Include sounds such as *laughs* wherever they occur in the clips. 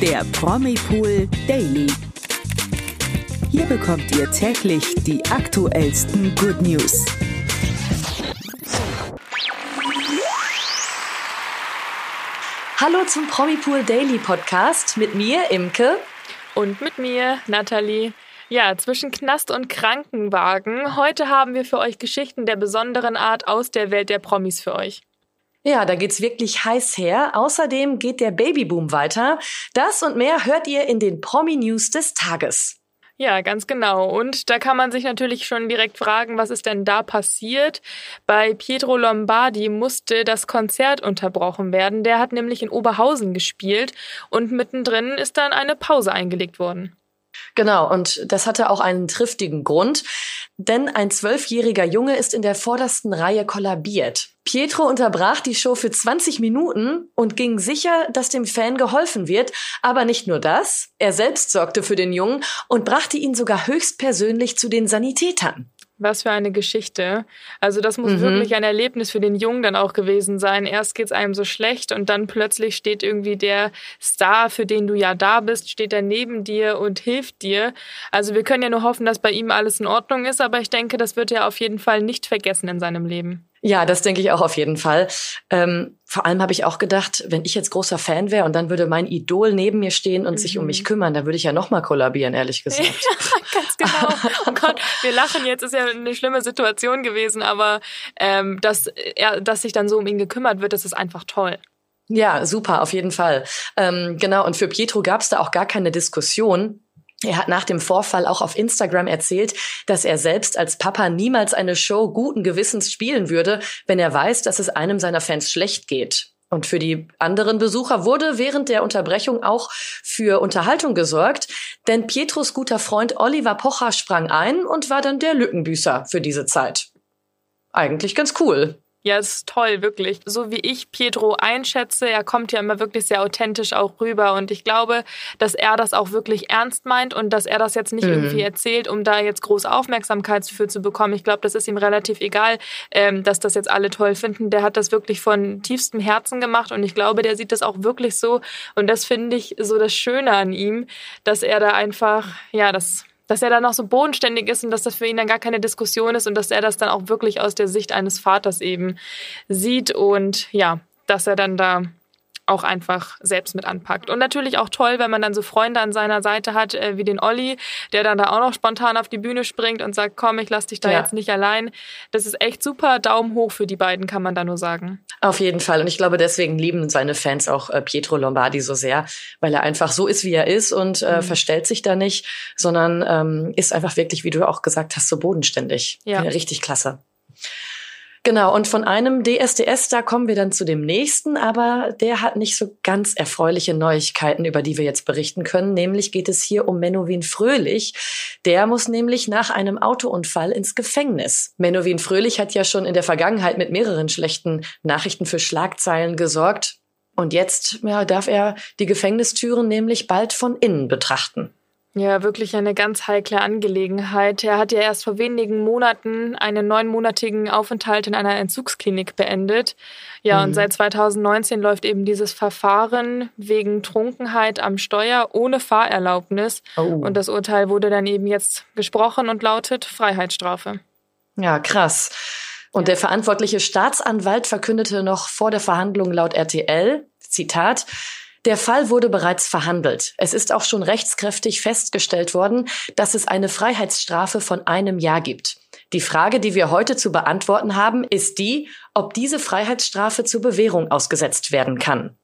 der Promipool Daily. Hier bekommt ihr täglich die aktuellsten Good News. Hallo zum Promipool Daily Podcast mit mir, Imke. Und mit mir, Nathalie. Ja, zwischen Knast und Krankenwagen. Heute haben wir für euch Geschichten der besonderen Art aus der Welt der Promis für euch. Ja, da geht's wirklich heiß her. Außerdem geht der Babyboom weiter. Das und mehr hört ihr in den Promi-News des Tages. Ja, ganz genau. Und da kann man sich natürlich schon direkt fragen, was ist denn da passiert? Bei Pietro Lombardi musste das Konzert unterbrochen werden. Der hat nämlich in Oberhausen gespielt und mittendrin ist dann eine Pause eingelegt worden. Genau, und das hatte auch einen triftigen Grund, denn ein zwölfjähriger Junge ist in der vordersten Reihe kollabiert. Pietro unterbrach die Show für 20 Minuten und ging sicher, dass dem Fan geholfen wird. Aber nicht nur das, er selbst sorgte für den Jungen und brachte ihn sogar höchstpersönlich zu den Sanitätern. Was für eine Geschichte. Also das muss mhm. wirklich ein Erlebnis für den Jungen dann auch gewesen sein. Erst geht's einem so schlecht und dann plötzlich steht irgendwie der Star, für den du ja da bist, steht er neben dir und hilft dir. Also wir können ja nur hoffen, dass bei ihm alles in Ordnung ist, aber ich denke, das wird er auf jeden Fall nicht vergessen in seinem Leben. Ja, das denke ich auch auf jeden Fall. Ähm, vor allem habe ich auch gedacht, wenn ich jetzt großer Fan wäre und dann würde mein Idol neben mir stehen und mhm. sich um mich mhm. kümmern, dann würde ich ja noch mal kollabieren, ehrlich gesagt. Ja, *laughs* ganz genau. Oh Gott, wir lachen jetzt, ist ja eine schlimme Situation gewesen, aber ähm, dass, er, dass sich dann so um ihn gekümmert wird, das ist einfach toll. Ja, super, auf jeden Fall. Ähm, genau, und für Pietro gab es da auch gar keine Diskussion. Er hat nach dem Vorfall auch auf Instagram erzählt, dass er selbst als Papa niemals eine Show guten Gewissens spielen würde, wenn er weiß, dass es einem seiner Fans schlecht geht. Und für die anderen Besucher wurde während der Unterbrechung auch für Unterhaltung gesorgt, denn Pietros guter Freund Oliver Pocher sprang ein und war dann der Lückenbüßer für diese Zeit. Eigentlich ganz cool. Ja, ist toll, wirklich. So wie ich Pietro einschätze, er kommt ja immer wirklich sehr authentisch auch rüber und ich glaube, dass er das auch wirklich ernst meint und dass er das jetzt nicht mhm. irgendwie erzählt, um da jetzt große Aufmerksamkeit für zu bekommen. Ich glaube, das ist ihm relativ egal, ähm, dass das jetzt alle toll finden. Der hat das wirklich von tiefstem Herzen gemacht und ich glaube, der sieht das auch wirklich so und das finde ich so das Schöne an ihm, dass er da einfach, ja, das dass er dann noch so bodenständig ist und dass das für ihn dann gar keine Diskussion ist und dass er das dann auch wirklich aus der Sicht eines Vaters eben sieht und ja, dass er dann da auch einfach selbst mit anpackt. Und natürlich auch toll, wenn man dann so Freunde an seiner Seite hat, äh, wie den Olli, der dann da auch noch spontan auf die Bühne springt und sagt, komm, ich lass dich da ja. jetzt nicht allein. Das ist echt super. Daumen hoch für die beiden, kann man da nur sagen. Auf jeden Fall. Und ich glaube, deswegen lieben seine Fans auch äh, Pietro Lombardi so sehr, weil er einfach so ist, wie er ist und äh, mhm. verstellt sich da nicht, sondern ähm, ist einfach wirklich, wie du auch gesagt hast, so bodenständig. Ja. Richtig klasse. Genau, und von einem DSDS, da kommen wir dann zu dem nächsten, aber der hat nicht so ganz erfreuliche Neuigkeiten, über die wir jetzt berichten können. Nämlich geht es hier um Menowin Fröhlich. Der muss nämlich nach einem Autounfall ins Gefängnis. Menowin Fröhlich hat ja schon in der Vergangenheit mit mehreren schlechten Nachrichten für Schlagzeilen gesorgt. Und jetzt ja, darf er die Gefängnistüren nämlich bald von innen betrachten. Ja, wirklich eine ganz heikle Angelegenheit. Er hat ja erst vor wenigen Monaten einen neunmonatigen Aufenthalt in einer Entzugsklinik beendet. Ja, mhm. und seit 2019 läuft eben dieses Verfahren wegen Trunkenheit am Steuer ohne Fahrerlaubnis. Oh. Und das Urteil wurde dann eben jetzt gesprochen und lautet Freiheitsstrafe. Ja, krass. Und ja. der verantwortliche Staatsanwalt verkündete noch vor der Verhandlung laut RTL, Zitat, der Fall wurde bereits verhandelt. Es ist auch schon rechtskräftig festgestellt worden, dass es eine Freiheitsstrafe von einem Jahr gibt. Die Frage, die wir heute zu beantworten haben, ist die, ob diese Freiheitsstrafe zur Bewährung ausgesetzt werden kann.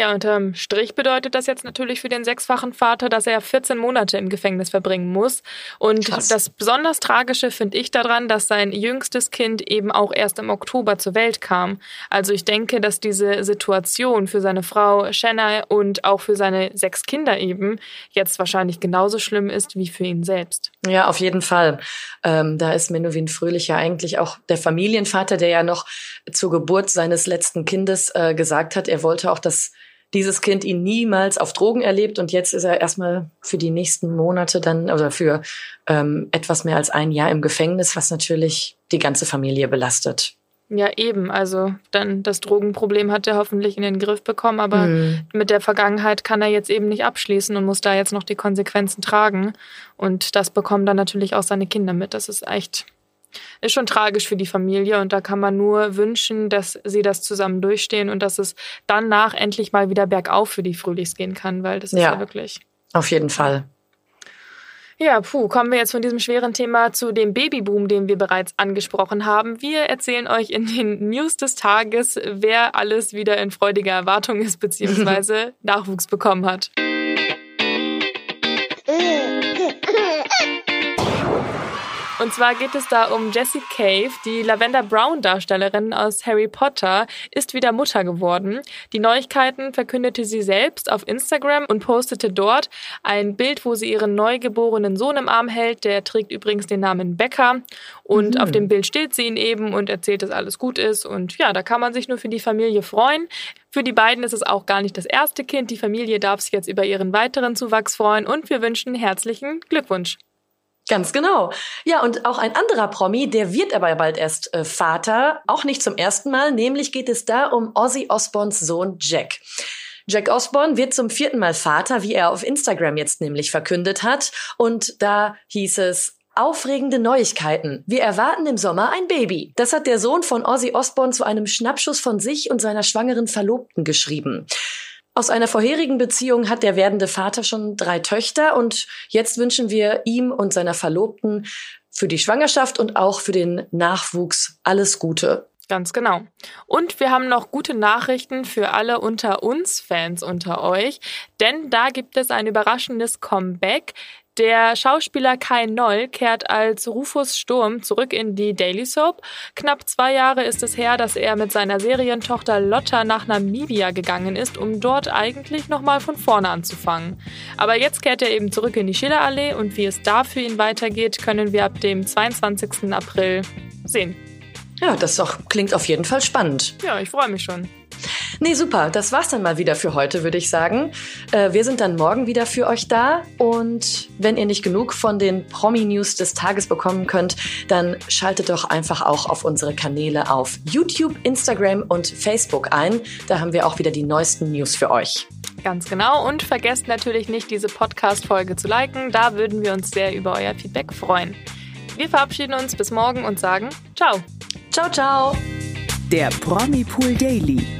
Ja, unterm Strich bedeutet das jetzt natürlich für den sechsfachen Vater, dass er 14 Monate im Gefängnis verbringen muss. Und Krass. das besonders Tragische finde ich daran, dass sein jüngstes Kind eben auch erst im Oktober zur Welt kam. Also ich denke, dass diese Situation für seine Frau Shanna und auch für seine sechs Kinder eben jetzt wahrscheinlich genauso schlimm ist wie für ihn selbst. Ja, auf jeden Fall. Ähm, da ist Menowin Fröhlich ja eigentlich auch der Familienvater, der ja noch zur Geburt seines letzten Kindes äh, gesagt hat, er wollte auch, dass dieses Kind ihn niemals auf Drogen erlebt und jetzt ist er erstmal für die nächsten Monate dann oder für ähm, etwas mehr als ein Jahr im Gefängnis, was natürlich die ganze Familie belastet. Ja, eben. Also dann das Drogenproblem hat er hoffentlich in den Griff bekommen, aber mhm. mit der Vergangenheit kann er jetzt eben nicht abschließen und muss da jetzt noch die Konsequenzen tragen. Und das bekommen dann natürlich auch seine Kinder mit. Das ist echt, ist schon tragisch für die Familie und da kann man nur wünschen, dass sie das zusammen durchstehen und dass es danach endlich mal wieder bergauf für die Fröhlichs gehen kann, weil das ist ja, ja wirklich. Auf jeden Fall. Ja, puh, kommen wir jetzt von diesem schweren Thema zu dem Babyboom, den wir bereits angesprochen haben. Wir erzählen euch in den News des Tages, wer alles wieder in freudiger Erwartung ist bzw. *laughs* Nachwuchs bekommen hat. Und zwar geht es da um Jessie Cave, die Lavender Brown Darstellerin aus Harry Potter, ist wieder Mutter geworden. Die Neuigkeiten verkündete sie selbst auf Instagram und postete dort ein Bild, wo sie ihren neugeborenen Sohn im Arm hält. Der trägt übrigens den Namen Becker. Und mhm. auf dem Bild steht sie ihn eben und erzählt, dass alles gut ist. Und ja, da kann man sich nur für die Familie freuen. Für die beiden ist es auch gar nicht das erste Kind. Die Familie darf sich jetzt über ihren weiteren Zuwachs freuen und wir wünschen herzlichen Glückwunsch. Ganz genau. Ja, und auch ein anderer Promi, der wird aber bald erst äh, Vater, auch nicht zum ersten Mal, nämlich geht es da um Ozzy Osbournes Sohn Jack. Jack Osborne wird zum vierten Mal Vater, wie er auf Instagram jetzt nämlich verkündet hat. Und da hieß es, Aufregende Neuigkeiten. Wir erwarten im Sommer ein Baby. Das hat der Sohn von Ozzy Osbourne zu einem Schnappschuss von sich und seiner schwangeren Verlobten geschrieben. Aus einer vorherigen Beziehung hat der werdende Vater schon drei Töchter und jetzt wünschen wir ihm und seiner Verlobten für die Schwangerschaft und auch für den Nachwuchs alles Gute. Ganz genau. Und wir haben noch gute Nachrichten für alle unter uns Fans unter euch, denn da gibt es ein überraschendes Comeback. Der Schauspieler Kai Noll kehrt als Rufus Sturm zurück in die Daily Soap. Knapp zwei Jahre ist es her, dass er mit seiner Serientochter Lotta nach Namibia gegangen ist, um dort eigentlich nochmal von vorne anzufangen. Aber jetzt kehrt er eben zurück in die Schillerallee und wie es da für ihn weitergeht, können wir ab dem 22. April sehen. Ja, das doch, klingt auf jeden Fall spannend. Ja, ich freue mich schon. Nee, super. Das war's dann mal wieder für heute, würde ich sagen. Äh, wir sind dann morgen wieder für euch da. Und wenn ihr nicht genug von den Promi-News des Tages bekommen könnt, dann schaltet doch einfach auch auf unsere Kanäle auf YouTube, Instagram und Facebook ein. Da haben wir auch wieder die neuesten News für euch. Ganz genau. Und vergesst natürlich nicht, diese Podcast-Folge zu liken. Da würden wir uns sehr über euer Feedback freuen. Wir verabschieden uns bis morgen und sagen Ciao. Ciao, ciao. Der Promi Pool Daily.